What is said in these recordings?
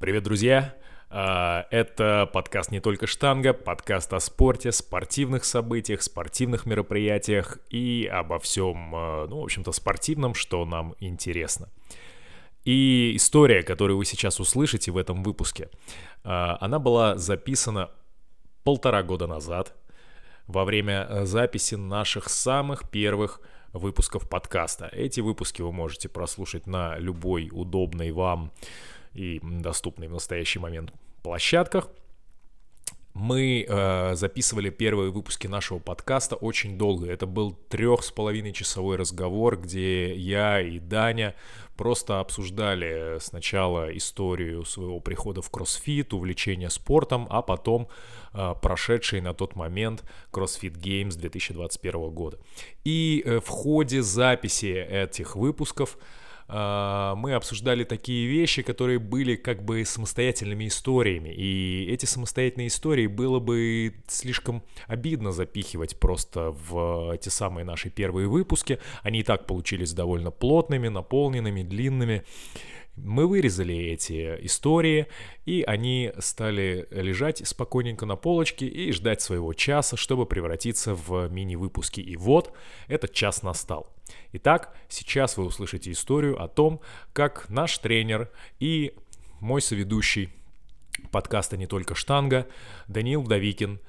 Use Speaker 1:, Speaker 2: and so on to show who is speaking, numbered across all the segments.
Speaker 1: Привет, друзья! А, Это подкаст «Не только штанга», подкаст о спорте, спортивных событиях, спортивных мероприятиях и обо всем, а, ну, в общем-то, спортивном, что нам интересно. И история, которую вы сейчас услышите в этом выпуске, а, она была записана полтора года назад во время записи наших самых первых выпусков подкаста. Эти выпуски вы можете прослушать на любой удобной вам и доступной в настоящий момент площадках. Мы э, записывали первые выпуски нашего подкаста очень долго. Это был трех с половиной часовой разговор, где я и Даня просто обсуждали сначала историю своего прихода в кроссфит, увлечение спортом, а потом э, прошедший на тот момент CrossFit Games 2021 года. И э, в ходе записи этих выпусков мы обсуждали такие вещи, которые были как бы самостоятельными историями. И эти самостоятельные истории было бы слишком обидно запихивать просто в эти самые наши первые выпуски. Они и так получились довольно плотными, наполненными, длинными. Мы вырезали эти истории, и они стали лежать спокойненько на полочке и ждать своего часа, чтобы превратиться в мини-выпуски. И вот этот час настал. Итак, сейчас вы услышите историю о том, как наш тренер и мой соведущий подкаста «Не только штанга» Даниил Давикин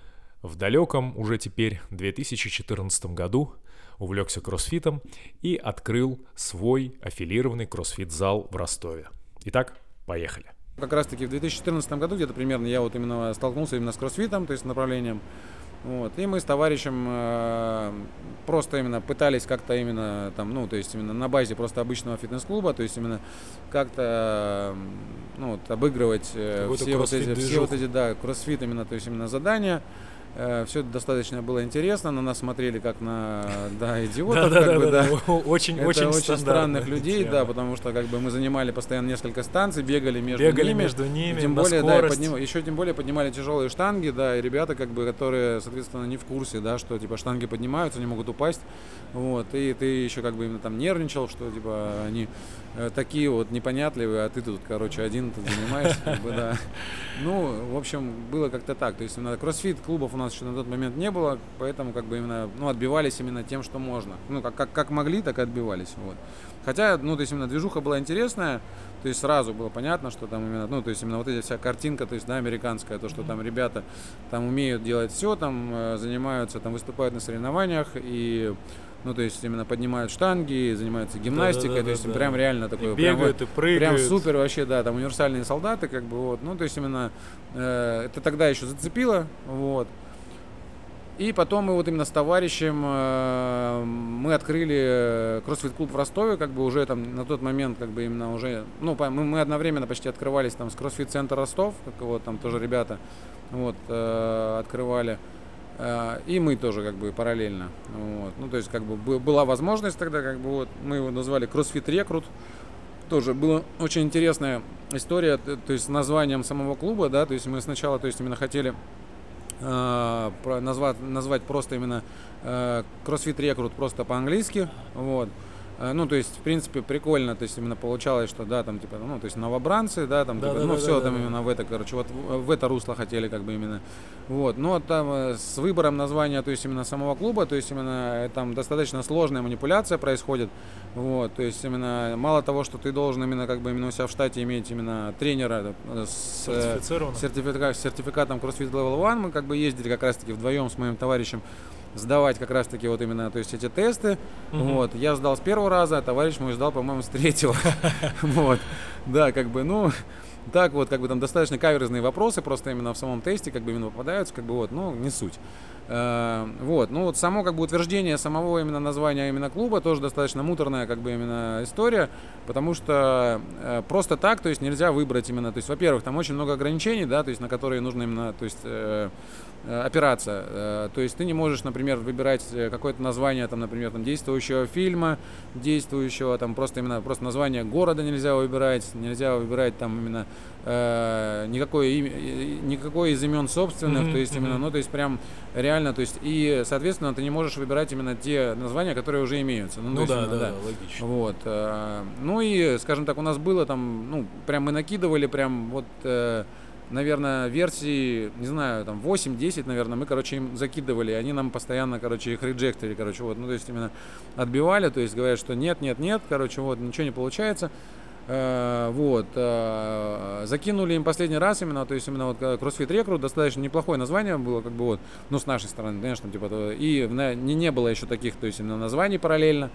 Speaker 1: в далеком уже теперь 2014 году увлекся кроссфитом и открыл свой аффилированный кроссфит-зал в Ростове. Итак, поехали.
Speaker 2: Как раз таки в 2014 году где-то примерно я вот именно столкнулся именно с кроссфитом, то есть направлением. Вот. И мы с товарищем э, просто именно пытались как-то именно там, ну, то есть именно на базе просто обычного фитнес-клуба, то есть именно как-то, ну, вот, обыгрывать э, все вот эти, все вот эти, да, кроссфит именно, то есть именно задания. Э, Все это достаточно было интересно, на нас смотрели как на да, идиотов.
Speaker 1: Да,
Speaker 2: как
Speaker 1: да,
Speaker 2: бы,
Speaker 1: да,
Speaker 2: да.
Speaker 1: да. Очень,
Speaker 2: Это
Speaker 1: очень,
Speaker 2: очень странных людей,
Speaker 1: тема.
Speaker 2: да, потому что как бы мы занимали постоянно несколько станций, бегали между
Speaker 1: Бегали
Speaker 2: ними.
Speaker 1: между ними,
Speaker 2: тем более, да,
Speaker 1: скорость.
Speaker 2: подним- еще тем более поднимали тяжелые штанги, да, и ребята, как бы, которые, соответственно, не в курсе, да, что типа штанги поднимаются, они могут упасть. Вот, и ты еще как бы именно там нервничал, что типа они э, такие вот непонятливые, а ты тут, короче, один тут занимаешься, как бы, да. Ну, в общем, было как-то так. То есть именно кроссфит клубов у нас еще на тот момент не было, поэтому как бы именно, ну, отбивались именно тем, что можно. Ну, как, как, как могли, так и отбивались. Вот. Хотя, ну, то есть именно движуха была интересная, то есть сразу было понятно, что там именно, ну, то есть именно вот эта вся картинка, то есть, да, американская, то, что там ребята там умеют делать все, там э, занимаются, там выступают на соревнованиях и ну, то есть именно поднимают штанги, занимаются гимнастикой, то есть
Speaker 1: Да-да-да-да.
Speaker 2: прям реально такое,
Speaker 1: И
Speaker 2: прям
Speaker 1: бегают,
Speaker 2: вот-
Speaker 1: и прыгают.
Speaker 2: прям супер вообще, да, там универсальные солдаты, как бы вот, ну, то есть именно э, это тогда еще зацепило, вот. И потом мы вот именно с товарищем э, мы открыли кроссфит-клуб в Ростове, как бы уже там на тот момент, как бы именно уже, ну, мы, мы одновременно почти открывались там с кроссфит-центр Ростов, как вот там тоже ребята, вот, э, открывали. Э, И мы тоже как бы параллельно. Вот. Ну, то есть, как бы бы- была возможность тогда, как бы вот мы его назвали CrossFit Рекрут. Тоже была очень интересная история, то есть с названием самого клуба, да, то есть мы сначала, то есть именно хотели э, назвать, назвать просто именно э, CrossFit Рекрут просто по-английски, вот. Ну, то есть, в принципе, прикольно, то есть именно получалось, что, да, там, типа, ну, то есть новобранцы, да, там, типа, ну,
Speaker 1: Да-да-да-да-да.
Speaker 2: все там именно в это, короче, вот в, это русло хотели, как бы, именно, вот, но там э, с выбором названия, то есть именно самого клуба, то есть именно э, там достаточно сложная манипуляция происходит, вот, то есть именно мало того, что ты должен именно, как бы, именно у себя в штате иметь именно тренера э, с, э,
Speaker 1: Сертифицировано.
Speaker 2: сертифика- с сертификатом CrossFit Level One, мы как бы ездили как раз-таки вдвоем с моим товарищем сдавать как раз-таки вот именно, то есть эти тесты,
Speaker 1: Мгм.
Speaker 2: вот, я сдал с первого раза, а товарищ мой сдал, по-моему, с третьего, вот, да, как бы, ну, так вот, как бы там достаточно каверзные вопросы, просто именно в самом тесте, как бы именно попадаются, как бы вот, ну, не суть. Э, Вот, ну вот само как бы утверждение самого именно названия именно клуба тоже достаточно муторная как бы именно история, потому что э, просто так, то есть нельзя выбрать именно, то есть, во-первых, там очень много ограничений, да, то есть на которые нужно именно, то есть э, э, опираться. То есть ты не можешь, например, выбирать какое-то название, там, например, там, действующего фильма, действующего, там, просто именно, просто название города нельзя выбирать, нельзя выбирать там именно э, никакой, им, никакой из имен собственных, mm-hmm, то есть именно, ну, то есть прям реально, то есть, и, соответственно, ты не можешь выбирать именно те названия, которые уже имеются.
Speaker 1: Ну, ну
Speaker 2: да,
Speaker 1: да, да, логично.
Speaker 2: Вот. Э, ну и, скажем так, у нас было там, ну, прям мы накидывали прям вот... Э, наверное, версии, не знаю, там 8-10, наверное, мы, короче, им закидывали, и они нам постоянно, короче, их реджектили, короче, вот, ну, то есть именно отбивали, то есть говорят, что нет, нет, нет, короче, вот, ничего не получается. Uh, вот, uh, закинули им последний раз именно, то есть именно вот CrossFit Recruit, достаточно неплохое название было, как бы вот, ну, с нашей стороны, конечно, типа, и не, не было еще таких, то есть именно названий параллельно,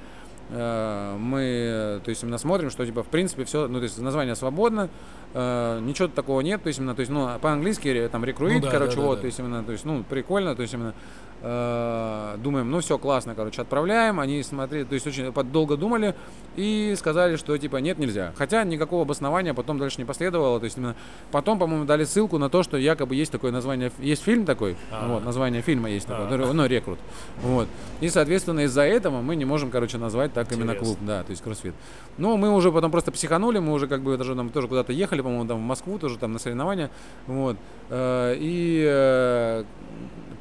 Speaker 2: мы, то есть именно смотрим, что, типа, в принципе, все, ну, то есть название свободно, э, ничего такого нет, то есть именно, то есть, ну, по-английски там рекруит, ну, да, короче, да, да, вот, да. то есть именно, то есть, ну, прикольно, то есть именно э, думаем, ну все, классно, короче, отправляем, они смотрели, то есть очень долго думали и сказали, что типа нет, нельзя. Хотя никакого обоснования потом дальше не последовало, то есть именно потом, по-моему, дали ссылку на то, что якобы есть такое название, есть фильм такой, А-а-а. вот, название фильма есть такое, А-а-а. ну, рекрут, вот. И, соответственно, из-за этого мы не можем, короче, назвать так Интересно. именно клуб, да, то есть кроссфит. Но мы уже потом просто психанули, мы уже как бы даже там тоже куда-то ехали, по-моему, там в Москву тоже там на соревнования, вот, э, и э,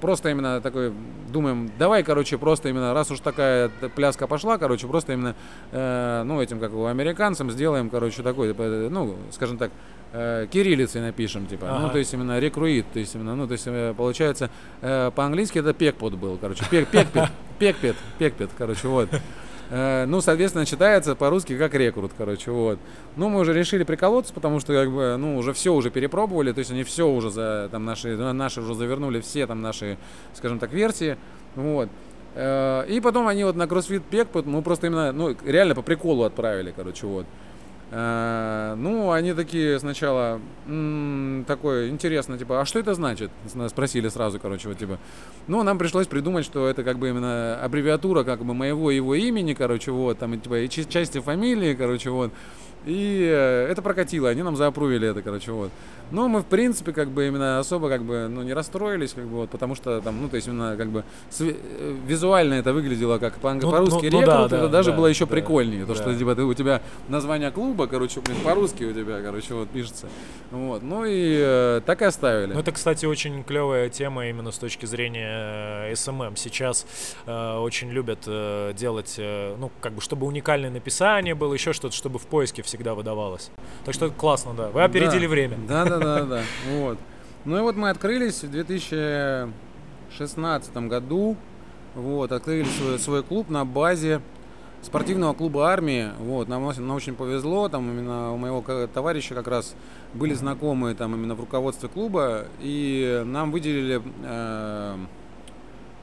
Speaker 2: просто именно такой, думаем, давай, короче, просто именно, раз уж такая пляска пошла, короче, просто именно, э, ну, этим, как у американцам сделаем, короче, такой, типа, ну, скажем так, э, кириллицей напишем, типа, ну, ага. ну, то есть именно рекруит, то есть именно, ну, то есть э, получается, э, по-английски это пекпот был, короче, пек, пекпет, пекпет, пекпет, короче, вот. Э, ну, соответственно, читается по-русски как рекрут, короче, вот. Ну, мы уже решили приколоться, потому что, как бы, ну, уже все уже перепробовали, то есть они все уже за, там, наши, наши уже завернули все, там, наши, скажем так, версии, вот. Э, и потом они вот на CrossFit Pack, мы просто именно, ну, реально по приколу отправили, короче, вот. Э, ну, они такие сначала такое интересно, типа, а что это значит? Спросили сразу, короче, вот типа. Ну, нам пришлось придумать, что это как бы именно аббревиатура как бы моего его имени, короче, вот, там, типа, и части фамилии, короче, вот. И э, это прокатило, они нам заапрувили это, короче, вот. Но мы, в принципе, как бы именно особо как бы, ну, не расстроились, как бы, вот, потому что там, ну, то есть именно как бы э, визуально это выглядело как по- ну, по-русски ну, рекрут, ну, да, это да, даже да, было еще да, прикольнее, да. то, что, типа, ты, у тебя название клуба, короче, блин, по-русски у тебя, короче, вот, пишется. Вот, ну и э, так и оставили.
Speaker 1: Ну, это, кстати, очень клевая тема именно с точки зрения SMM. Э, эм эм. Сейчас э, очень любят э, делать, э, ну, как бы, чтобы уникальное написание было, еще что-то, чтобы в поиске всегда выдавалось. Так что это классно, да. Вы опередили
Speaker 2: да.
Speaker 1: время.
Speaker 2: Да, да, да, да, да. Вот. Ну и вот мы открылись в 2016 году. Вот, открыли свой, свой клуб на базе спортивного клуба армии. Вот, нам, нам очень повезло, там именно у моего товарища как раз были знакомые там именно в руководстве клуба, и нам выделили э,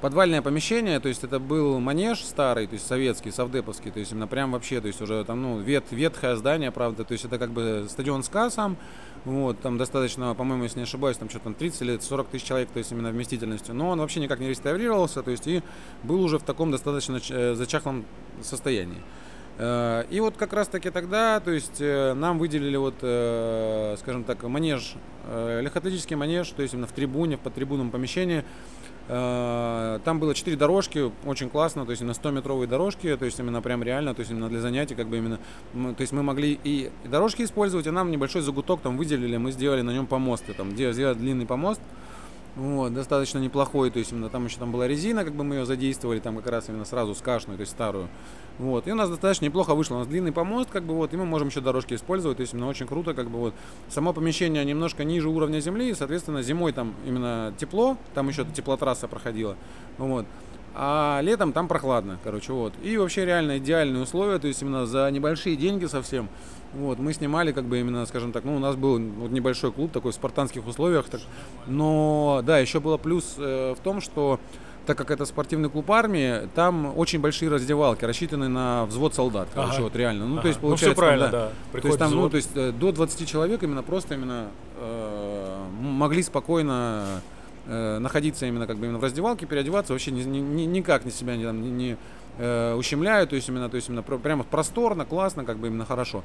Speaker 2: подвальное помещение, то есть это был манеж старый, то есть советский, совдеповский, то есть именно прям вообще, то есть уже там, ну, вет, ветхое здание, правда, то есть это как бы стадион СКА сам, вот, там достаточно, по-моему, если не ошибаюсь, там что-то там 30 или 40 тысяч человек, то есть именно вместительностью. Но он вообще никак не реставрировался, то есть и был уже в таком достаточно э, зачахлом состоянии. Э, и вот как раз таки тогда, то есть э, нам выделили вот, скажем так, манеж, легкоатлетический манеж, то есть именно в трибуне, в подтрибунном помещении, Э, там было 4 дорожки, очень классно, то есть на 100-метровые дорожки, то есть именно прям реально, то есть именно для занятий, как бы именно, то есть мы могли и дорожки использовать, и нам небольшой загуток там выделили, мы сделали на нем помосты, там сделали длинный помост, вот, достаточно неплохой, то есть именно там еще там была резина, как бы мы ее задействовали, там как раз именно сразу скашную, то есть старую. Вот, и у нас достаточно неплохо вышло, у нас длинный помост, как бы вот, и мы можем еще дорожки использовать, то есть именно очень круто, как бы вот. Само помещение немножко ниже уровня земли, и, соответственно, зимой там именно тепло, там еще теплотрасса проходила, вот. А летом там прохладно, короче, вот. И вообще реально идеальные условия, то есть именно за небольшие деньги совсем. Вот, мы снимали, как бы именно, скажем так, ну, у нас был вот небольшой клуб такой в спартанских условиях. Так, но да, еще было плюс э, в том, что так как это спортивный клуб армии, там очень большие раздевалки, рассчитаны на взвод солдат. Ага. Короче, вот реально. Ну, ага. то есть, получается, ну, все правильно, там, да. да. То есть там, ну, взвод. ну, то есть э, до 20 человек именно просто именно э, могли спокойно э, находиться именно как бы именно в раздевалке, переодеваться, вообще ни, ни, никак ни себя не, там, не, не э, ущемляют, то есть именно, то есть именно прямо просторно, классно, как бы именно хорошо.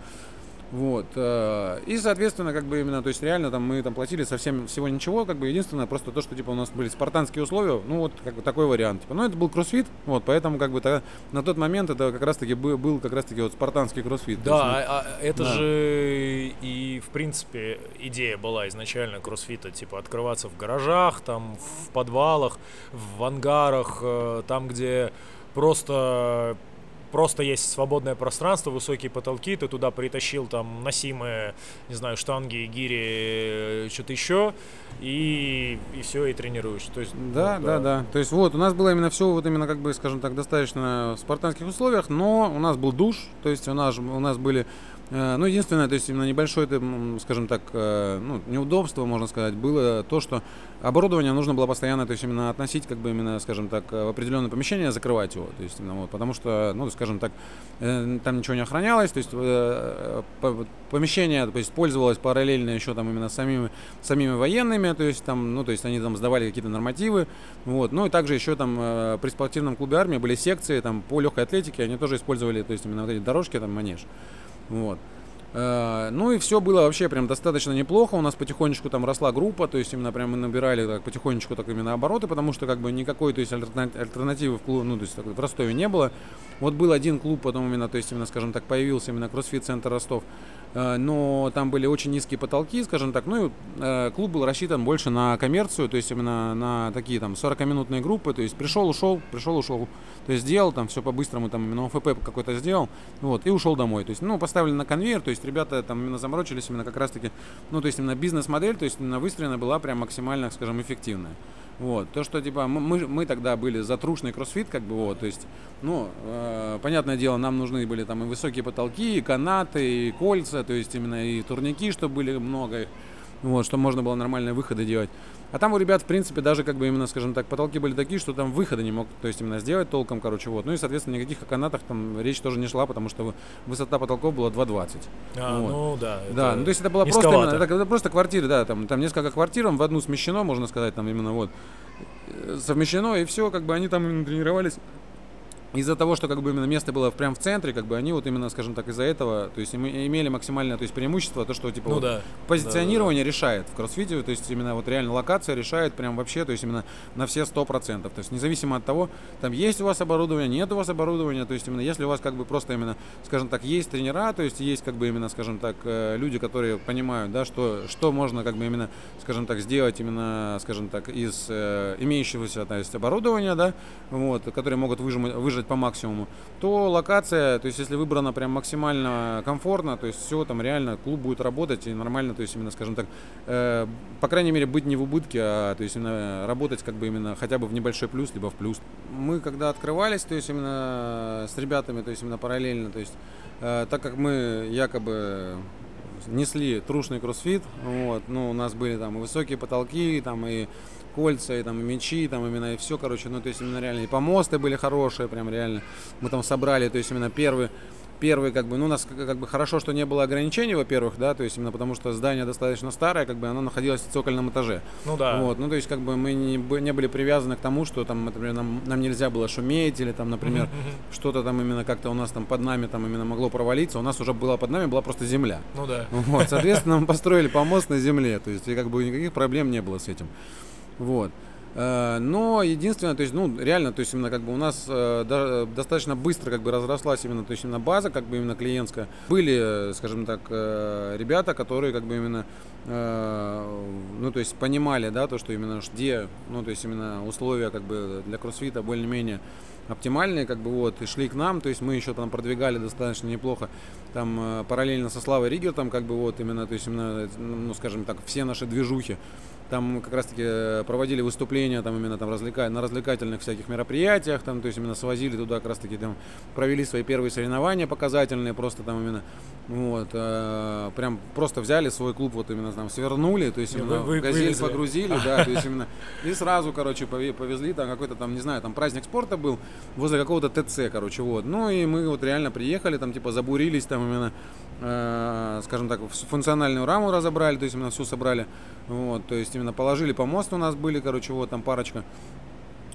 Speaker 2: Вот. Э, и, соответственно, как бы именно, то есть реально там мы там платили совсем всего ничего, как бы единственное просто то, что типа у нас были спартанские условия, ну вот как бы такой вариант. Типа, ну это был кроссфит, вот, поэтому как бы тогда, на тот момент это как раз-таки был, был как раз-таки вот спартанский кроссфит.
Speaker 1: Да, есть, ну, а, а это да. же и в принципе идея была изначально кроссфита, типа открываться в гаражах, там в подвалах, в ангарах, э, там где просто просто есть свободное пространство, высокие потолки, ты туда притащил там носимые, не знаю, штанги, гири, что-то еще, и, и все, и тренируешь. То есть,
Speaker 2: да, ну, да, да, да. То есть вот у нас было именно все вот именно как бы, скажем так, достаточно в спартанских условиях, но у нас был душ, то есть у нас, у нас были ну, единственное, то есть именно небольшое, скажем так, э, ну, неудобство, можно сказать, было то, что оборудование нужно было постоянно, то есть именно относить, как бы именно, скажем так, в определенное помещение, закрывать его, то есть именно вот, потому что, ну, скажем так, э, там ничего не охранялось, то есть помещение, то есть пользовалось параллельно еще там именно самими, самими военными, то есть там, ну, то есть они там сдавали какие-то нормативы, вот, ну, и также еще там при спортивном клубе армии были секции там по легкой атлетике, они тоже использовали, то есть именно вот эти дорожки, там, манеж. Вот. Э, ну и все было вообще прям достаточно неплохо. У нас потихонечку там росла группа, то есть именно прям мы набирали так, потихонечку так именно обороты, потому что как бы никакой то есть альтернативы в клубе, ну то есть в Ростове не было. Вот был один клуб, потом именно, то есть именно, скажем так, появился именно кроссфит центр Ростов. Э, но там были очень низкие потолки, скажем так, ну и э, клуб был рассчитан больше на коммерцию, то есть именно на такие там 40-минутные группы, то есть пришел, ушел, пришел, ушел, то есть сделал там все по-быстрому, там именно ОФП какой-то сделал, вот, и ушел домой, то есть, ну, поставили на конвейер, то есть ребята там именно заморочились именно как раз-таки, ну, то есть именно бизнес-модель, то есть именно выстроена была прям максимально, скажем, эффективная. Вот, то, что, типа, мы, мы тогда были за трушный кроссфит, как бы, вот, то есть, ну, э, понятное дело, нам нужны были там и высокие потолки, и канаты, и кольца, то есть именно и турники, чтобы были много, вот, чтобы можно было нормальные выходы делать. А там у ребят, в принципе, даже как бы именно, скажем так, потолки были такие, что там выхода не мог, то есть именно сделать толком, короче, вот. Ну и, соответственно, никаких о канатах там речь тоже не шла, потому что высота потолков была 2,20.
Speaker 1: А, вот. ну да.
Speaker 2: Да, ну то есть это была просто, именно, это, это просто квартиры, да, там, там несколько квартир, в одну смещено, можно сказать, там именно вот э, совмещено, и все, как бы они там именно тренировались из-за того, что как бы именно место было прямо в центре, как бы они вот именно, скажем так, из-за этого, то есть имели максимальное, то есть преимущество, то, что типа ну, вот, да. позиционирование да, да, решает в кроссфите, то есть именно вот реально локация решает прям вообще, то есть именно на все сто процентов, то есть независимо от того, там есть у вас оборудование, нет у вас оборудования, то есть именно если у вас как бы просто именно, скажем так, есть тренера, то есть есть как бы именно, скажем так, э, люди, которые понимают, да, что, что можно как бы именно, скажем так, сделать именно, скажем так, из э, имеющегося, то есть оборудования, да, вот, которые могут выжимать, выжать по максимуму, то локация, то есть если выбрана прям максимально комфортно, то есть все там реально клуб будет работать и нормально, то есть именно, скажем так, э, по крайней мере быть не в убытке, а то есть именно работать как бы именно хотя бы в небольшой плюс, либо в плюс. Мы когда открывались, то есть именно с ребятами, то есть именно параллельно, то есть э, так как мы якобы несли трушный кроссфит, вот, ну, у нас были там и высокие потолки, там и кольца, и там и мечи, там именно и все, короче, ну, то есть именно реально, и помосты были хорошие, прям реально, мы там собрали, то есть именно первый, первый, как бы, ну, у нас как бы хорошо, что не было ограничений, во-первых, да, то есть именно потому что здание достаточно старое, как бы оно находилось в цокольном этаже.
Speaker 1: Ну да.
Speaker 2: Вот, ну, то есть, как бы мы не, не были привязаны к тому, что там, например, нам, нам нельзя было шуметь, или там, например, что-то там именно как-то у нас там под нами там именно могло провалиться, у нас уже была под нами была просто земля.
Speaker 1: Ну да.
Speaker 2: Вот, соответственно, мы построили помост на земле, то есть, и как бы никаких проблем не было с этим. Вот. Э, но единственное, то есть, ну, реально, то есть именно как бы у нас э, достаточно быстро как бы разрослась именно, то есть именно база, как бы именно клиентская. Были, скажем так, э, ребята, которые как бы именно, ну, то есть понимали, да, то, что именно где, ну, то есть именно условия как бы для кроссфита более-менее оптимальные, как бы вот, и шли к нам, то есть мы еще там продвигали достаточно неплохо, там параллельно со Славой Ригер, там как бы вот именно, то есть именно, ну, скажем так, все наши движухи, там как раз-таки э, проводили выступления там именно там развлека... на развлекательных всяких мероприятиях, там, то есть именно свозили туда как раз-таки там провели свои первые соревнования показательные, просто там именно вот, э, прям просто взяли свой клуб, вот именно там свернули, то есть именно вы, вы, газель вывезли. погрузили, да, то есть именно и сразу, короче, повезли, там какой-то там, не знаю, там праздник спорта был возле какого-то ТЦ, короче, вот. Ну и мы вот реально приехали, там типа забурились, там именно, скажем так, функциональную раму разобрали, то есть именно все собрали, вот, то есть именно положили помост у нас были, короче, вот там парочка.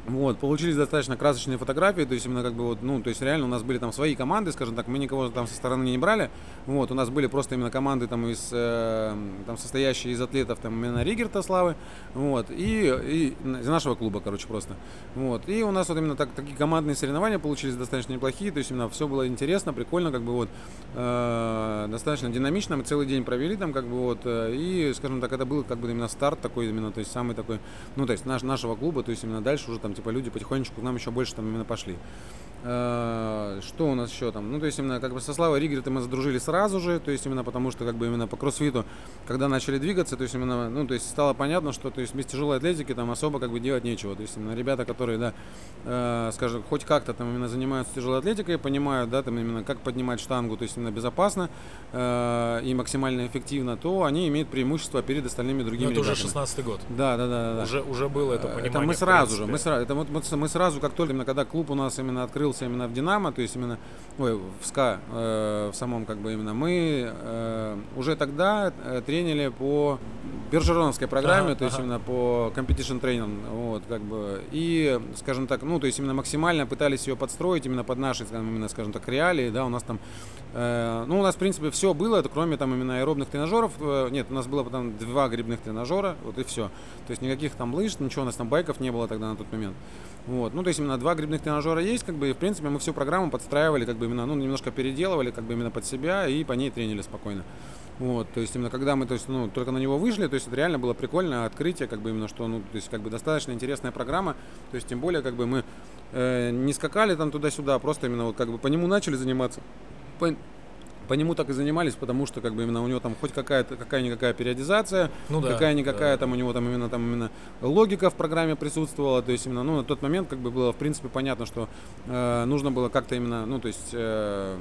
Speaker 2: Вот, получились достаточно красочные фотографии, то есть именно как бы вот, ну, то есть реально у нас были там свои команды, скажем так, мы никого там со стороны не брали, вот, у нас были просто именно команды там из, э, там состоящие из атлетов, там именно Ригерта Славы, вот, и, и из нашего клуба, короче, просто, вот, и у нас вот именно так, такие командные соревнования получились достаточно неплохие, то есть именно все было интересно, прикольно, как бы вот, э, достаточно динамично, мы целый день провели там, как бы вот, э, и, скажем так, это был как бы именно старт такой именно, то есть самый такой, ну, то есть наш, нашего клуба, то есть именно дальше уже там типа люди потихонечку к нам еще больше там именно пошли. Э, что у нас еще там? Ну, то есть именно как бы со Славой Ригерта мы задружили сразу же, то есть именно потому, что как бы именно по кроссфиту, когда начали двигаться, то есть именно, ну, то есть стало понятно, что то есть без тяжелой атлетики там особо как бы делать нечего. То есть именно ребята, которые, да, э, скажем, хоть как-то там именно занимаются тяжелой атлетикой, понимают, да, там именно как поднимать штангу, то есть именно безопасно э, и максимально эффективно, то они имеют преимущество перед остальными другими
Speaker 1: Но это
Speaker 2: ребятами.
Speaker 1: уже 16 год.
Speaker 2: Да, да, да, да.
Speaker 1: Уже, уже было это понимание.
Speaker 2: Это мы сразу же, мы сразу, это вот, вот мы сразу, как только именно когда клуб у нас именно открылся именно в Динамо, то есть именно, ой, в СКА, э, в самом как бы именно, мы э, уже тогда э, тренили по Бержероновской программе,
Speaker 1: Ага,
Speaker 2: то есть
Speaker 1: ага.
Speaker 2: именно по competition training, вот, как бы, и, скажем так, ну, то есть именно максимально пытались ее подстроить именно под наши, скажем, именно, скажем так, реалии, да, у нас там, ну, у нас, в принципе, все было, это кроме там именно аэробных тренажеров, э, нет, у нас было потом два грибных тренажера, вот и все, то есть никаких там лыж, ничего, у нас там байков не было тогда на тот момент. Вот. Ну, то есть именно два грибных тренажера есть, как бы, и, в принципе, мы всю программу подстраивали, как бы именно, ну, немножко переделывали, как бы именно под себя, и по ней тренили спокойно. Вот, то есть именно когда мы, то есть, ну, только на него вышли, то есть это реально было прикольное открытие, как бы именно, что, ну, то есть как бы достаточно интересная программа, то есть тем более, как бы мы э, не скакали там туда-сюда, а просто именно вот как бы по нему начали заниматься. По, по нему так и занимались, потому что как бы именно у него там хоть какая-то какая-никакая периодизация,
Speaker 1: Ну да,
Speaker 2: какая-никакая
Speaker 1: да.
Speaker 2: там у него там именно там именно логика в программе присутствовала, то есть именно ну на тот момент как бы было в принципе понятно, что э, нужно было как-то именно ну то есть э,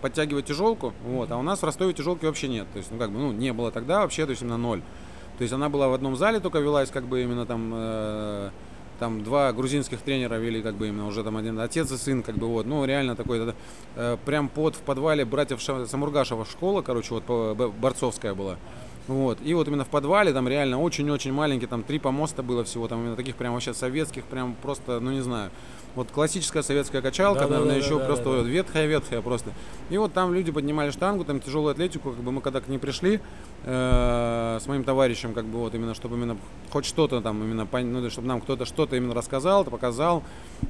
Speaker 2: подтягивать тяжелку, вот, а у нас в Ростове тяжелки вообще нет, то есть ну как бы ну не было тогда вообще, то есть именно ноль, то есть она была в одном зале только велась как бы именно там э, там два грузинских тренера вели, как бы именно уже там один отец и сын, как бы вот, ну реально такой, это, прям под в подвале братьев Ша- Самургашева школа, короче, вот борцовская была. Вот. И вот именно в подвале там реально очень-очень маленький, там три помоста было всего, там именно таких прям вообще советских, прям просто, ну не знаю. Вот классическая советская качалка,
Speaker 1: Да-да-да-да-да-да.
Speaker 2: наверное, еще просто вот ветхая-ветхая просто. И вот там люди поднимали штангу, там тяжелую атлетику, как бы мы когда к ней пришли э, с моим товарищем, как бы вот именно, чтобы именно хоть что-то там именно, ну, чтобы нам кто-то что-то именно рассказал, показал,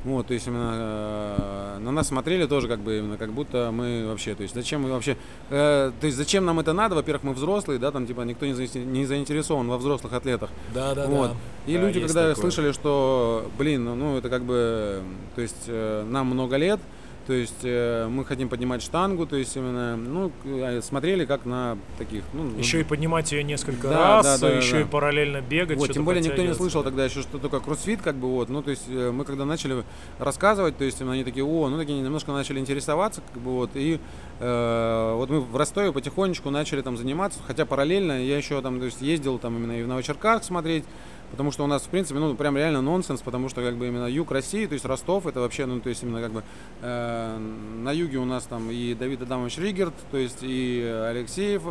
Speaker 2: вот, то есть именно э, на нас смотрели тоже как бы именно, как будто мы вообще, то есть зачем мы вообще, э, то есть зачем нам это надо, во-первых, мы взрослые, да, там типа никто не, заинте- не заинтересован во взрослых атлетах,
Speaker 1: Да, да,
Speaker 2: вот.
Speaker 1: да.
Speaker 2: И
Speaker 1: Да,
Speaker 2: люди, когда
Speaker 1: такое.
Speaker 2: слышали, что, блин, ну, ну, это как бы, то есть э, нам много лет, то есть э, мы хотим поднимать штангу, то есть именно, ну, э, смотрели как на таких, ну,
Speaker 1: Еще и поднимать ее несколько
Speaker 2: Да,
Speaker 1: раз,
Speaker 2: да, да,
Speaker 1: еще
Speaker 2: да.
Speaker 1: и параллельно бегать.
Speaker 2: вот, тем более никто не слышал
Speaker 1: да.
Speaker 2: тогда еще, что такое кроссфит, как бы вот, ну, то есть э, мы когда начали рассказывать, то есть именно они такие, о, ну, такие немножко начали интересоваться, как бы вот, и э, вот мы в Ростове потихонечку начали там заниматься, хотя параллельно я еще там, то есть ездил там именно и в Новочеркасск смотреть, потому что у нас, в принципе, ну, прям реально нонсенс, потому что, как бы, именно юг России, то есть Ростов, это вообще, ну, то есть, именно, как бы, э, на юге у нас там и Давид Адамович Ригерт, то есть, и Алексеев,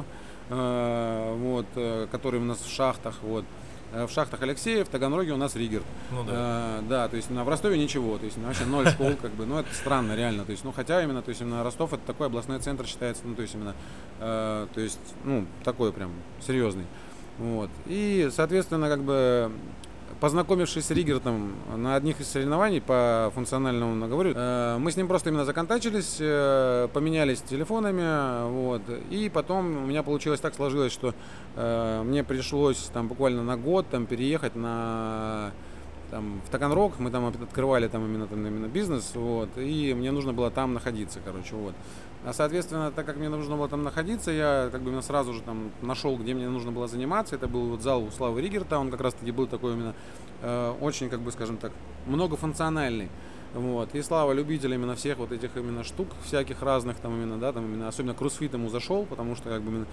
Speaker 2: э, вот, э, который у нас в шахтах, вот, Э, в шахтах Алексеев, в Таганроге у нас Ригерт.
Speaker 1: Ну да.
Speaker 2: Э, да, то есть на в Ростове ничего, то есть вообще ноль школ, как бы, ну это странно, реально, то есть, ну хотя именно, то есть именно Ростов это такой областной центр считается, ну то есть именно, э, то есть, ну такой прям серьезный, вот. И, соответственно, как бы познакомившись с Ригертом на одних из соревнований по функциональному наговорю, э, мы с ним просто именно законтачились, э, поменялись телефонами, вот, и потом у меня получилось так сложилось, что э, мне пришлось там буквально на год там переехать на там, в Таганрог, мы там открывали там именно, там именно бизнес, вот, и мне нужно было там находиться, короче, вот. А, соответственно, так как мне нужно было там находиться, я как бы именно сразу же там нашел, где мне нужно было заниматься. Это был вот зал у Славы Ригерта, он как раз-таки был такой именно э, очень, как бы, скажем так, многофункциональный. Вот. И Слава любитель именно всех вот этих именно штук, всяких разных там именно, да, там именно, особенно кроссфит ему зашел, потому что как бы именно,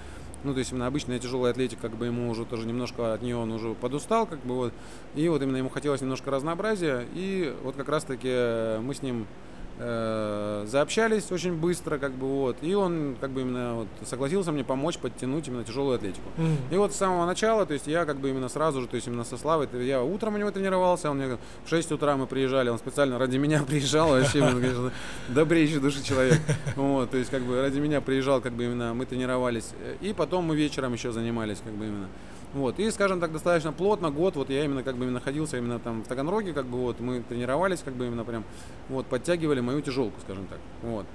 Speaker 2: ну, то есть именно обычная тяжелая атлетика, как бы ему уже тоже немножко от нее он уже подустал, как бы вот, и вот именно ему хотелось немножко разнообразия, и вот как раз таки мы с ним э, заобщались очень быстро, как бы вот, и он как бы именно вот согласился мне помочь подтянуть именно тяжелую атлетику.
Speaker 1: Мгм.
Speaker 2: И вот с самого начала, то есть я как бы именно сразу же, то есть именно со Славой, я утром у него тренировался, он мне в 6 утра мы приезжали, он специально ради меня приезжал, вообще, конечно, добрейший души человек. Вот, то есть как бы ради меня приезжал, как бы именно мы тренировались, и потом мы вечером еще занимались, как бы именно. Вот, и, скажем так, достаточно плотно, год, вот я именно как бы находился именно там в Таганроге, как бы вот, мы тренировались, как бы именно прям, вот, подтягивали мою тяжелку, скажем так, вот.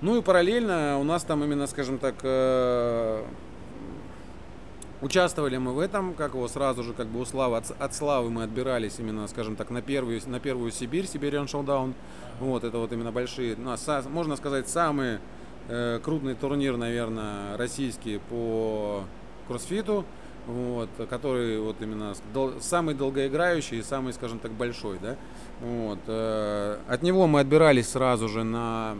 Speaker 2: Ну и параллельно у нас там именно, скажем так, э, участвовали мы в этом, как его сразу же, как бы у Славы, от, от Славы мы отбирались именно, скажем так, на первую, на первую Сибирь, Сибириан Шоудаун. Вот, это вот именно большие, ну, а са- можно сказать, самый э, крупный турнир, наверное, российский по кроссфиту, вот, который вот именно дол- самый долгоиграющий и самый, скажем так, большой, да. Вот, э, от него мы отбирались сразу же на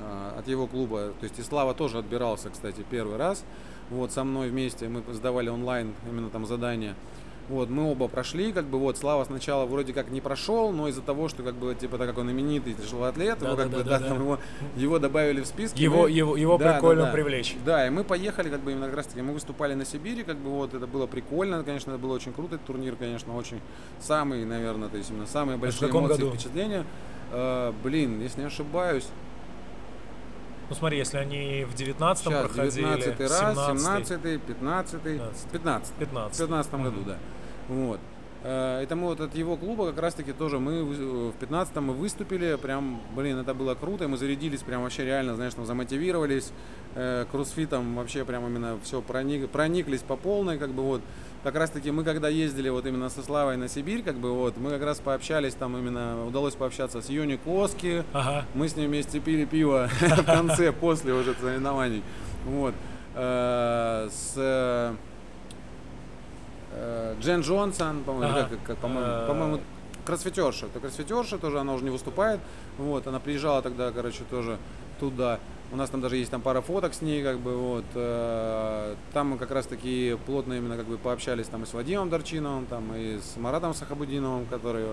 Speaker 2: э, от его клуба, то есть и Слава тоже отбирался, кстати, первый раз. Вот со мной вместе мы сдавали онлайн именно там задания. Вот, мы оба прошли, как бы вот Слава сначала вроде как не прошел, но из-за того, что как бы типа так как он именитый тяжелый атлет, его как бы да,
Speaker 1: Да-да-да-да.
Speaker 2: там его, его добавили в списки.
Speaker 1: Его,
Speaker 2: мы-
Speaker 1: его, его
Speaker 2: Да,
Speaker 1: прикольно
Speaker 2: да, да.
Speaker 1: привлечь.
Speaker 2: Да, и мы поехали, как бы именно как раз таки, мы выступали на Сибири, как бы вот это было прикольно, конечно, это было очень круто, этот турнир, конечно, очень самый, наверное, то есть именно самые большие эмоции,
Speaker 1: году?
Speaker 2: впечатления. Э, блин, если не ошибаюсь,
Speaker 1: Ну смотри, если они в 19-м
Speaker 2: сейчас
Speaker 1: проходили,
Speaker 2: 19 раз,
Speaker 1: 17
Speaker 2: 17 15
Speaker 1: 15.
Speaker 2: 15 в
Speaker 1: 15
Speaker 2: 15 году, да. Вот. Э, Это мы вот от его клуба как раз таки тоже мы в 15 мы выступили, прям, блин, это было круто, и мы зарядились прям вообще реально, знаешь, там замотивировались, э, кроссфитом вообще прям именно все проник, прониклись по полной, как бы вот. Как раз таки мы когда ездили вот именно со Славой на Сибирь, как бы вот, мы как раз пообщались там именно, удалось пообщаться с Юни Коски,
Speaker 1: Ага.
Speaker 2: мы с ним вместе пили пиво в конце, после уже соревнований. Вот. Э, С э, э, Джен Джонсон, по-моему,
Speaker 1: Ага.
Speaker 2: как- как, по-моему,
Speaker 1: Э,
Speaker 2: по-моему, кроссфитерша. Это кроссфитерша тоже, она уже не выступает. Вот, она приезжала тогда, короче, тоже туда. У нас там даже есть там пара фоток с ней, как бы, вот. э, Там мы как раз таки плотно именно как бы пообщались там и с Вадимом Дорчиновым, там и с Маратом Сахабудиновым, который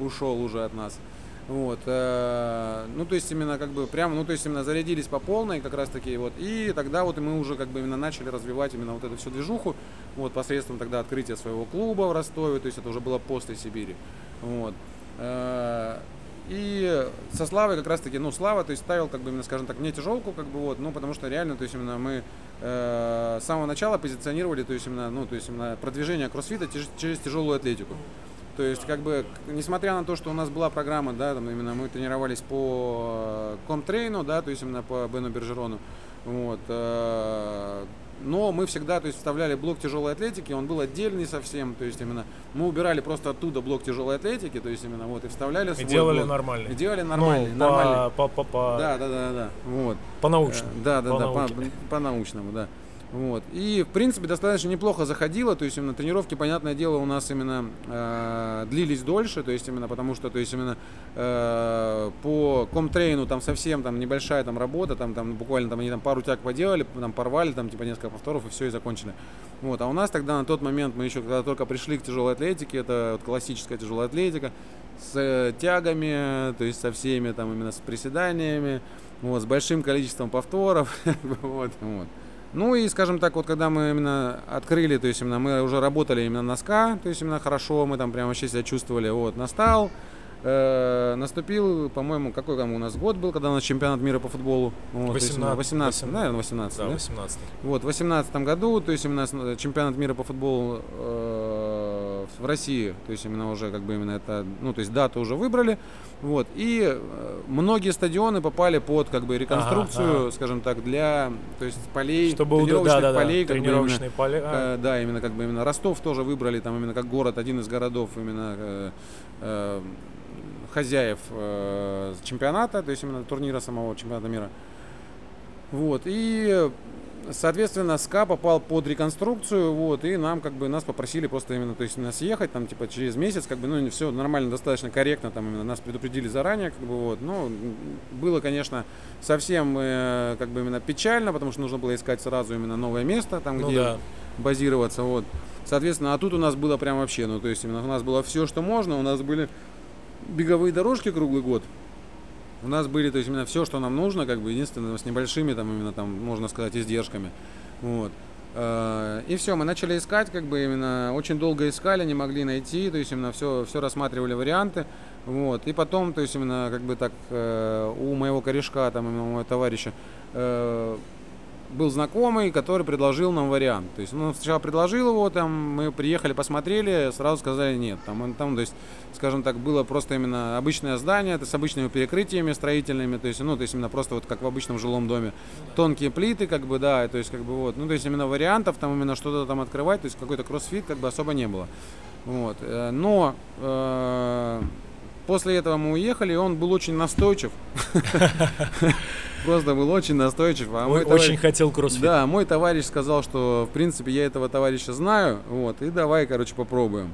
Speaker 2: ушел уже от нас. Вот, э, ну, то есть именно как бы прямо, ну, то есть именно зарядились по полной как раз таки, вот, и тогда вот мы уже как бы именно начали развивать именно вот эту всю движуху, вот, посредством тогда открытия своего клуба в Ростове, то есть это уже было после Сибири, вот. Э, И со Славой как раз таки, ну, Слава, то есть ставил, как бы именно, скажем так, мне тяжелку, как бы вот, ну, потому что реально, то есть именно мы э, с самого начала позиционировали, то есть именно, ну, то есть именно продвижение кроссфита через тяжелую атлетику. То есть, как бы, несмотря на то, что у нас была программа, да, там именно мы тренировались по э, комтрейну, да, то есть именно по Бену Бержерону, вот, э, но мы всегда, то есть, вставляли блок тяжелой атлетики, он был отдельный совсем, то есть именно мы убирали просто оттуда блок тяжелой атлетики, то есть именно вот и вставляли
Speaker 1: И
Speaker 2: свой
Speaker 1: делали
Speaker 2: блок.
Speaker 1: нормально.
Speaker 2: И делали нормальный,
Speaker 1: Ну,
Speaker 2: нормальный.
Speaker 1: по, по, по,
Speaker 2: Да, да, да, да, вот.
Speaker 1: по научному.
Speaker 2: Э, Да, да,
Speaker 1: по
Speaker 2: да, по,
Speaker 1: науке.
Speaker 2: по научному, да. Вот. И, в принципе, достаточно неплохо заходило, то есть именно тренировки, понятное дело, у нас именно э, длились дольше, то есть именно потому что, то есть именно э, по комтрейну там совсем там небольшая там работа, там, там буквально там они там пару тяг поделали, там порвали там типа несколько повторов и все, и закончили. Вот. А у нас тогда на тот момент мы еще когда только пришли к тяжелой атлетике, это вот классическая тяжелая атлетика, с э, тягами, то есть со всеми там именно с приседаниями, вот, с большим количеством повторов, вот, вот. Ну и, скажем так, вот когда мы именно открыли, то есть именно мы уже работали именно на СКА, то есть именно хорошо, мы там прям вообще себя чувствовали, вот, настал, э, наступил, по-моему, какой там у нас год был, когда у нас чемпионат мира по футболу? Вот, то есть именно
Speaker 1: 18,
Speaker 2: 18, наверное, 18,
Speaker 1: Да,
Speaker 2: да?
Speaker 1: 18
Speaker 2: Вот, в 2018 году, то есть именно с- чемпионат мира по футболу э, в России, то есть именно уже как бы именно это, ну, то есть дату уже выбрали, вот, и э, многие стадионы попали под как бы реконструкцию,
Speaker 1: ага.
Speaker 2: скажем так, для, то есть полей,
Speaker 1: Чтобы
Speaker 2: тренировочных
Speaker 1: да, да, да,
Speaker 2: полей, как бы именно,
Speaker 1: тренировочные поля.
Speaker 2: Э, да, именно как бы именно Ростов тоже выбрали там именно как город, один из городов именно э, э, хозяев э, чемпионата, то есть именно турнира самого чемпионата мира. Вот, и соответственно СКА попал под реконструкцию, вот, и нам как бы нас попросили просто именно, то есть нас ехать там типа через месяц, как бы, ну, все нормально, достаточно корректно, там именно нас предупредили заранее, как бы, вот, ну, было, конечно, совсем э, как бы именно печально, потому что нужно было искать сразу именно новое место, там,
Speaker 1: Ну
Speaker 2: где
Speaker 1: да.
Speaker 2: базироваться, вот. Соответственно, а тут у нас было прям вообще, ну, то есть именно у нас было все, что можно, у нас были беговые дорожки круглый год, У нас были, то есть именно все, что нам нужно, как бы единственное, с небольшими, там именно там, можно сказать, издержками. Вот. Э, и все, мы начали искать, как бы именно очень долго искали, не могли найти, то есть именно все, все рассматривали варианты. Вот. И потом, то есть именно как бы так э, у моего корешка, там, у моего товарища, э, был знакомый, который предложил нам вариант. То есть он сначала предложил его, там мы приехали, посмотрели, сразу сказали нет. Там, он, там, то есть, скажем так, было просто именно обычное здание, это с обычными перекрытиями строительными, то есть, ну, то есть именно просто вот как в обычном жилом доме. Тонкие плиты, как бы, да, то есть, как бы вот, ну, то есть именно вариантов там именно что-то там открывать, то есть какой-то кроссфит как бы особо не было. Вот. Э, но э, после этого мы уехали, и он был очень настойчив. Просто был очень настойчив.
Speaker 1: А мой очень товарищ... хотел кроссфит.
Speaker 2: Да, мой товарищ сказал, что в принципе я этого товарища знаю, вот, и давай, короче, попробуем.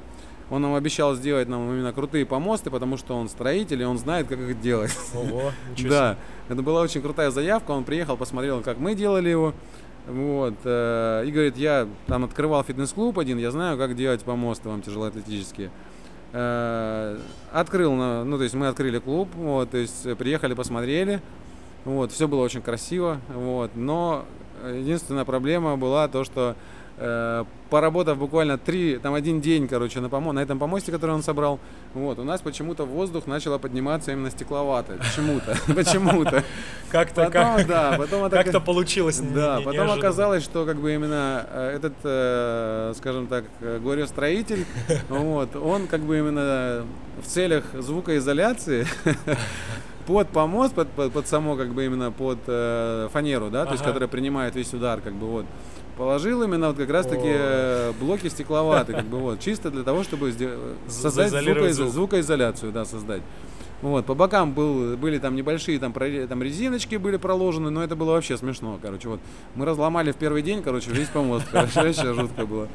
Speaker 2: Он нам обещал сделать нам именно крутые помосты, потому что он строитель, и он знает, как их делать.
Speaker 1: Ого,
Speaker 2: Да, это была очень крутая заявка. Он приехал, посмотрел, как мы делали его. Вот, э, и говорит, я там открывал фитнес-клуб один, я знаю, как делать помосты вам тяжелоатлетические. Э, открыл, ну, то есть мы открыли клуб, вот, то есть приехали, посмотрели, вот, все было очень красиво, вот, но единственная проблема была то, что э, поработав буквально три, там один день, короче, на, помо на этом помосте, который он собрал, вот, у нас почему-то воздух начало подниматься именно стекловато, почему-то, почему-то.
Speaker 1: Как-то, как, да, потом как-то получилось.
Speaker 2: Да, потом оказалось, что как бы именно э, этот, э, скажем так, горе-строитель, вот, он как бы именно в целях звукоизоляции под помост, под, под, под само, как бы именно под э, фанеру, да, ага. то есть, которая принимает весь удар, как бы вот. Положил именно вот как раз таки э, блоки стекловатые, как бы вот, чисто для того, чтобы создать звукоиз... звукоизоляцию, да, создать. Вот, по бокам был, были там небольшие там, про, там резиночки были проложены, но это было вообще смешно, короче, вот. Мы разломали в первый день, короче, весь помост, короче, вообще жутко было.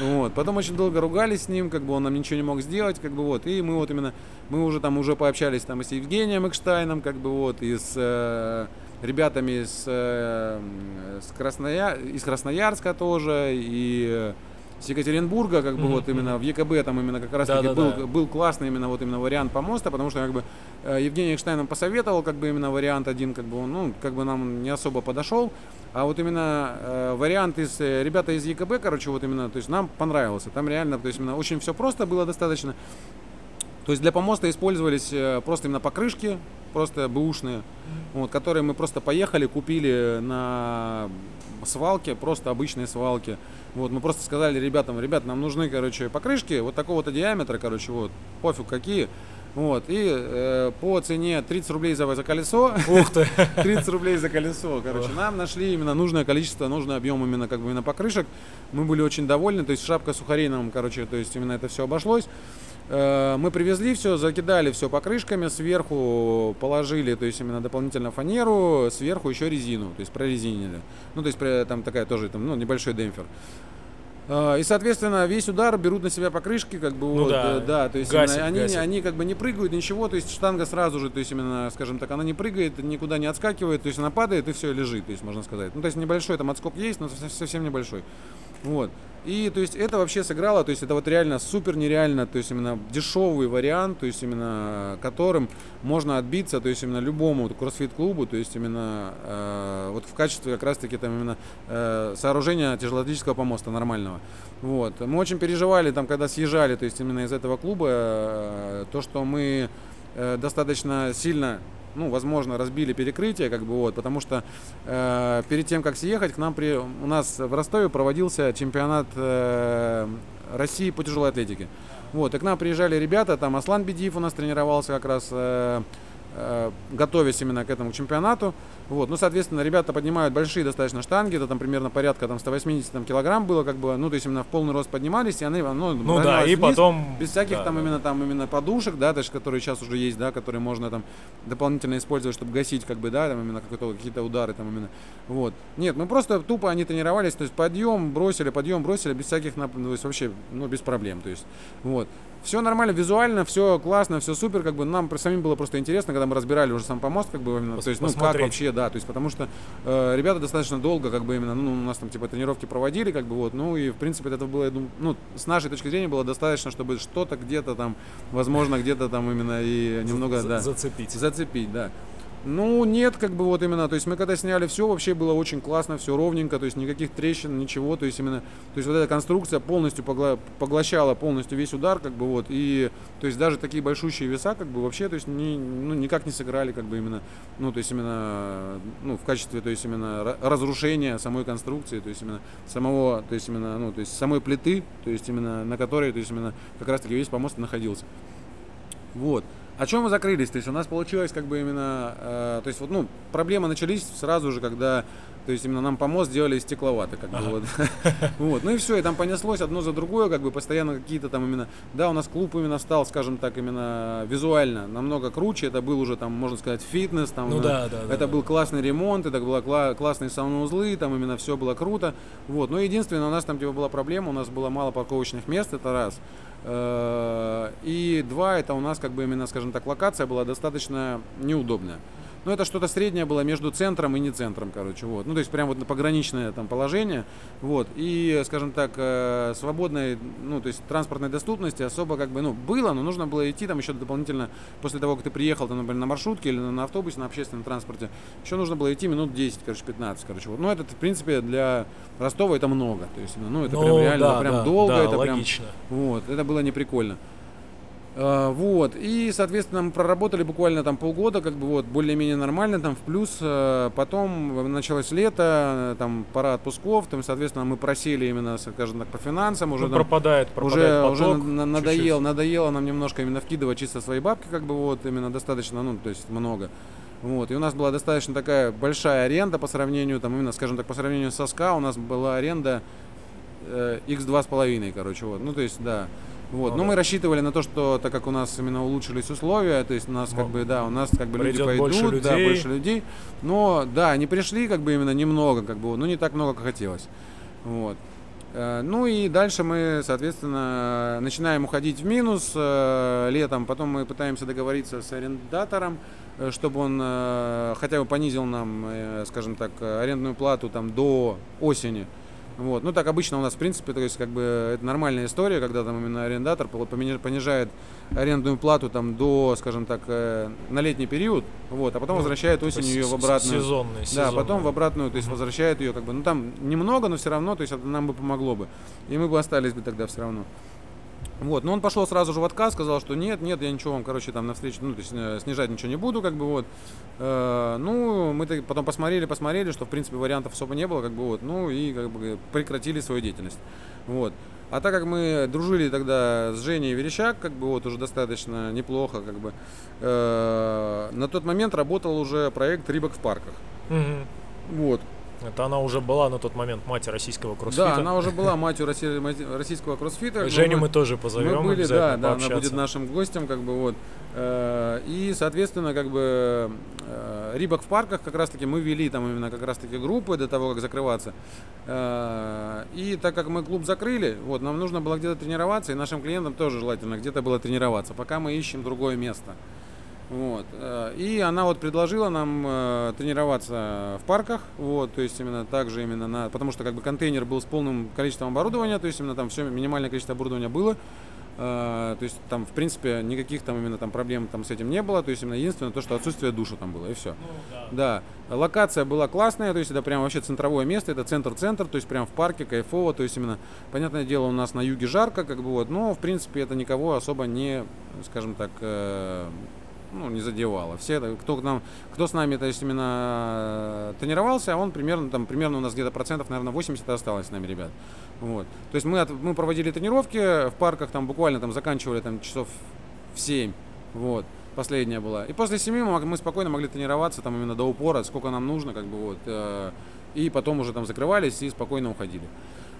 Speaker 2: Вот, потом очень долго ругались с ним, как бы он нам ничего не мог сделать, как бы вот, и мы вот именно, мы уже там уже пообщались там и с Евгением Экштайном, как бы вот, и с э, ребятами с, э, с Красноя... из Красноярска тоже, и с Екатеринбурга, как бы mm-hmm. вот именно в ЕКБ там именно как раз таки был, да. был классный именно вот именно вариант помоста, потому что как бы э, Евгений Экштайн нам посоветовал как бы именно вариант один, как бы он, ну, как бы нам не особо подошел, а вот именно э, вариант из э, ребята из ЕКБ, короче, вот именно, то есть нам понравился, там реально, то есть именно очень все просто было достаточно, то есть для помоста использовались э, просто именно покрышки, просто бэушные, вот, которые мы просто поехали, купили на свалке, просто обычные свалки. Вот, мы просто сказали ребятам, ребят, нам нужны, короче, покрышки вот такого-то диаметра, короче, вот, пофиг какие. Вот, и э, по цене 30 рублей за, за колесо.
Speaker 1: Ух ты!
Speaker 2: 30 рублей за колесо, короче. Нам нашли именно нужное количество, нужный объем именно как бы именно покрышек. Мы были очень довольны, то есть шапка сухарей нам, короче, то есть именно это все обошлось. Э, мы привезли все, закидали все покрышками, сверху положили, то есть именно дополнительно фанеру, сверху еще резину, то есть прорезинили. Ну, то есть там такая тоже там, ну, небольшой демпфер. Э, и, соответственно, весь удар берут на себя покрышки, как бы, ну, вот, да, да, то есть гасит, они, гасит. они как бы не прыгают, ничего, то есть штанга сразу же, то есть именно, скажем так, она не прыгает, никуда не отскакивает, то есть она падает и все, лежит, то есть можно сказать. Ну, то есть небольшой там отскок есть, но совсем небольшой. Вот. И то есть это вообще сыграло, то есть это вот реально супер нереально, то есть именно дешевый вариант, то есть именно которым можно отбиться, то есть именно любому кроссфит-клубу, то есть именно э, вот в качестве как раз-таки там именно э, сооружения тяжелоатлетического помоста нормального. Вот. Мы очень переживали там, когда съезжали, то есть именно из этого клуба, э, то, что мы э, достаточно сильно ну, возможно, разбили перекрытие, как бы вот, потому что э, перед тем, как съехать, к нам при, у нас в Ростове проводился чемпионат э, России по тяжелой атлетике. Вот, и к нам приезжали ребята, там Аслан Бедиев у нас тренировался как раз, э, готовясь именно к этому чемпионату. Вот, ну, соответственно, ребята поднимают большие достаточно штанги, это там примерно порядка там 180 там, килограмм было, как бы, ну, то есть именно в полный рост поднимались, и они, ну,
Speaker 1: ну да, и вниз, потом...
Speaker 2: Без всяких
Speaker 1: да,
Speaker 2: там
Speaker 1: да.
Speaker 2: именно там именно подушек, да, даже которые сейчас уже есть, да, которые можно там дополнительно использовать, чтобы гасить, как бы, да, там именно какие-то удары там именно, вот. Нет, мы просто тупо они тренировались, то есть подъем, бросили, подъем, бросили, без всяких, ну, то есть вообще, ну, без проблем, то есть, вот. Все нормально, визуально, все классно, все супер, как бы нам самим было просто интересно, когда мы разбирали уже сам помост, как бы именно, то есть, ну, как вообще, да, то есть, потому что э, ребята достаточно долго, как бы именно, ну, у нас там, типа, тренировки проводили, как бы, вот, ну, и, в принципе, это было, ну, с нашей точки зрения было достаточно, чтобы что-то где-то там, возможно, где-то там именно и немного,
Speaker 1: За-
Speaker 2: да.
Speaker 1: Зацепить.
Speaker 2: Зацепить, да. Ну, нет, как бы вот именно, то есть мы когда сняли все, вообще было очень классно, все ровненько, то есть никаких трещин, ничего, то есть именно, то есть вот эта конструкция полностью погла- поглощала полностью весь удар, как бы вот, и, то есть даже такие большущие веса, как бы вообще, то есть ни, ну, никак не сыграли, как бы именно, ну, то есть именно, ну, в качестве, то есть именно ра- разрушения самой конструкции, то есть именно самого, то есть именно, ну, то есть самой плиты, то есть именно на которой, то есть именно как раз таки весь помост находился. Вот. О чем мы закрылись? То есть у нас получилось как бы именно, э, то есть вот, ну, проблемы начались сразу же, когда, то есть именно нам помост сделали из стекловаты, как бы вот. вот. Ну и все, и там понеслось одно за другое, как бы постоянно какие-то там именно, да, у нас клуб именно стал, скажем так, именно визуально намного круче, это был уже там, можно сказать, фитнес, там,
Speaker 1: Ну
Speaker 2: э,
Speaker 1: да, да,
Speaker 2: это
Speaker 1: да.
Speaker 2: был классный ремонт, это было кла- классные сауна-узлы, там именно все было круто, вот. Но единственное, у нас там типа была проблема, у нас было мало парковочных мест, это раз. Э, И два, это у нас как бы именно, скажем так, локация была достаточно неудобная. Ну, это что-то среднее было между центром и не центром, короче, вот. Ну, то есть прям вот на пограничное там положение, вот. И, скажем так, э, свободной, ну, то есть транспортной доступности особо как бы, ну, было, но нужно было идти там еще дополнительно, после того, как ты приехал, там, например, на маршрутке или на, автобусе, на общественном транспорте, еще нужно было идти минут 10, короче, 15, короче, вот. Ну, это, в принципе, для Ростова это много, то есть, ну, это прям
Speaker 1: Ну,
Speaker 2: реально,
Speaker 1: да,
Speaker 2: прям
Speaker 1: да,
Speaker 2: долго,
Speaker 1: да,
Speaker 2: это прям
Speaker 1: логично.
Speaker 2: вот, это было не прикольно. А, Вот, и, соответственно, мы проработали буквально там полгода, как бы вот, более-менее нормально, там, в плюс, э, потом началось лето, э, там, пора отпусков, там, соответственно, мы просели именно, скажем так, по финансам, уже
Speaker 1: Ну,
Speaker 2: там,
Speaker 1: пропадает, пропадает
Speaker 2: уже, уже
Speaker 1: поток. чуть-чуть.
Speaker 2: надоел, надоело нам немножко именно вкидывать чисто свои бабки, как бы вот, именно достаточно, ну, то есть много. Вот, и у нас была достаточно такая большая аренда по сравнению, там, именно, скажем так, по сравнению со СКА, у нас была аренда э, x2,5, короче, вот, ну, то есть, да. Вот.
Speaker 1: Ну
Speaker 2: Но
Speaker 1: да.
Speaker 2: мы рассчитывали на то, что так как у нас именно улучшились условия, то есть у нас как
Speaker 1: Ну,
Speaker 2: бы, да, у нас как бы люди пойдут,
Speaker 1: больше
Speaker 2: да,
Speaker 1: людей.
Speaker 2: больше людей. Но да, они пришли как бы именно немного, как бы, ну не так много, как хотелось. Вот. Э, Ну и дальше мы, соответственно, начинаем уходить в минус э, летом. Потом мы пытаемся договориться с арендатором, э, чтобы он хотя бы понизил нам, скажем так, арендную плату там до осени. Вот. Ну так обычно у нас в принципе, то есть как бы это нормальная история, когда там именно арендатор понижает арендную плату там до, скажем так, э, на летний период, вот, а потом
Speaker 1: Ну,
Speaker 2: возвращает осенью ее в обратную.
Speaker 1: Сезонный,
Speaker 2: Да,
Speaker 1: сезонный.
Speaker 2: потом в обратную, то есть возвращает ее, как бы, ну там немного, но все равно, то есть это нам бы помогло бы. И мы бы остались бы тогда все равно. Вот, но он пошел сразу же в отказ, сказал, что нет, нет, я ничего вам, короче, там навстречу, ну, то есть снижать ничего не буду, как бы вот. Э, ну, мы потом посмотрели, посмотрели, что, в принципе, вариантов особо не было, как бы вот, ну, и как бы прекратили свою деятельность. Вот. А так как мы дружили тогда с Женей Верещак, как бы вот уже достаточно неплохо, как бы, э, на тот момент работал уже проект Рибок в парках.
Speaker 1: Мгм.
Speaker 2: Вот.
Speaker 1: Это она уже была на тот момент мать российского кроссфита.
Speaker 2: Да, она уже была мати- российского кроссфита.
Speaker 1: Женю
Speaker 2: мы-
Speaker 1: мы тоже позовем
Speaker 2: мы были, да, да, она будет нашим гостем, как бы вот. Э, И, соответственно, как бы э, Рибок в парках как раз-таки мы вели там именно как раз-таки группы до того, как закрываться. Э, И так как мы клуб закрыли, вот, нам нужно было где-то тренироваться, и нашим клиентам тоже желательно где-то было тренироваться, пока мы ищем другое место. Вот. э, И она вот предложила нам э, тренироваться в парках, вот, то есть именно так же именно на, потому что как бы контейнер был с полным количеством оборудования, то есть именно там все минимальное количество оборудования было, Э, то есть там в принципе никаких там именно там проблем там с этим не было, то есть именно единственное то, что отсутствие душа там было и все. Да, локация была классная, то есть это прям вообще центровое место, это центр-центр, то есть прям в парке, кайфово, то есть именно, понятное дело, у нас на юге жарко, как бы вот, но в принципе это никого особо не, скажем так, ну, не задевало. Все, кто к нам, кто с нами, то есть именно э, тренировался, он примерно, там, примерно у нас где-то процентов, наверное, 80 осталось с нами, ребят. Вот. То есть мы, от- мы проводили тренировки в парках, там буквально там заканчивали там часов в 7, вот, последняя была. И после 7 мы, мы спокойно могли тренироваться там именно до упора, сколько нам нужно, как бы вот. э, и потом уже там закрывались и спокойно уходили.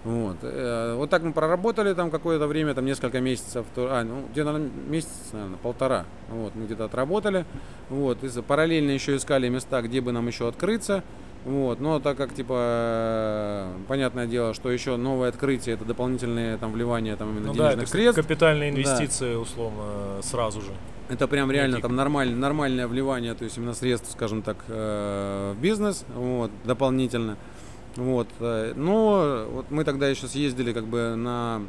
Speaker 2: Вот. Э, вот так мы проработали там какое-то время, там несколько месяцев, то- а, ну, где-то месяц, наверное, полтора. Вот, мы где-то отработали. Вот, и параллельно еще искали места, где бы нам еще открыться. Вот, но так как, типа, э, понятное дело, что еще новое открытие, это дополнительные там вливания там именно
Speaker 1: Ну да,
Speaker 2: денежных
Speaker 1: это
Speaker 2: средств.
Speaker 1: капитальные инвестиции, условно, сразу же.
Speaker 2: Это прям реально там нормаль, нормальное вливание, то есть именно средств, скажем так, э, в бизнес, вот, дополнительно. Вот, э, но вот мы тогда еще съездили как бы на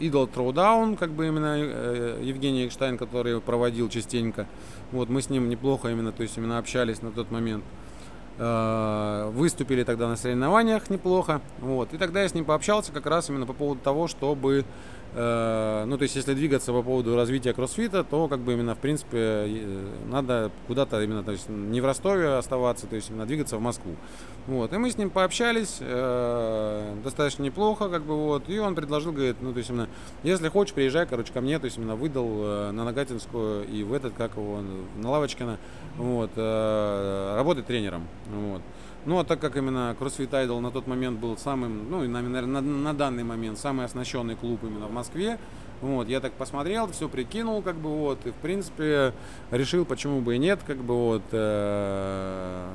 Speaker 2: Idol Throwdown, как бы именно э, Евгений Экштайн, который проводил частенько. Вот, мы с ним неплохо именно, то есть именно общались на тот момент. Э, Выступили тогда на соревнованиях неплохо. Вот. И тогда я с ним пообщался как раз именно по поводу того, чтобы Ну, то есть, если двигаться по поводу развития кроссфита, то как бы именно, в принципе, э, надо куда-то именно, то есть, не в Ростове оставаться, то есть, именно двигаться в Москву. Вот, и мы с ним пообщались, э, достаточно неплохо, как бы, вот, и он предложил, говорит, ну, то есть, именно, если хочешь, приезжай, короче, ко мне, то есть, именно выдал э, на Нагатинскую и в этот, как его, на Лавочкина, вот, э, работать тренером, вот. Ну, а так как именно CrossFit Idol на тот момент был самым, ну, и, наверное, на, на данный момент самый оснащенный клуб именно в Москве, вот, я так посмотрел, все прикинул, как бы, вот, и, в принципе, решил, почему бы и нет, как бы, вот, э,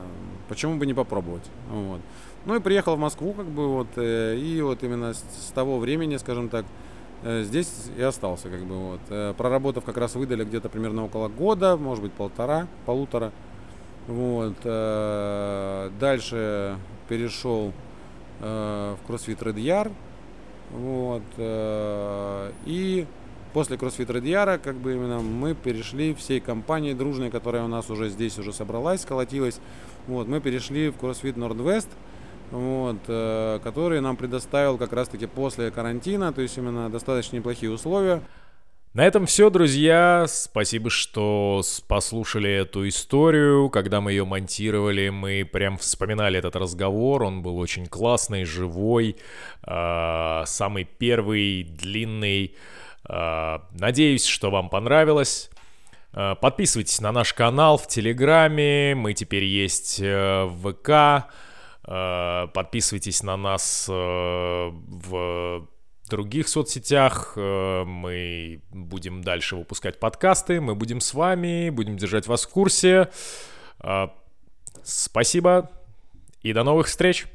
Speaker 2: почему бы не попробовать, вот. Ну, и приехал в Москву, как бы, вот, э, и вот именно с, с того времени, скажем так, э, здесь и остался, как бы, вот. Э, проработав, как раз выдали где-то примерно около года, может быть, полтора, полутора, вот. э, Дальше перешел э, в CrossFit Red Yard. Вот. э, И после CrossFit Red Yard, как бы именно мы перешли всей компанией дружной, которая у нас уже здесь уже собралась, сколотилась. Вот, мы перешли в CrossFit Nordwest, вот, который нам предоставил как раз-таки после карантина, то есть именно достаточно неплохие условия.
Speaker 1: На этом все, друзья. Спасибо, что послушали эту историю. Когда мы ее монтировали, мы прям вспоминали этот разговор. Он был очень классный, живой. а, Самый первый, длинный. А, Надеюсь, что вам понравилось. А, Подписывайтесь на наш канал в Телеграме. Мы теперь есть э, в ВК. Подписывайтесь на нас э, в других соцсетях. Э, Мы будем дальше выпускать подкасты. Мы будем с вами, будем держать вас в курсе. А, Спасибо и до новых встреч!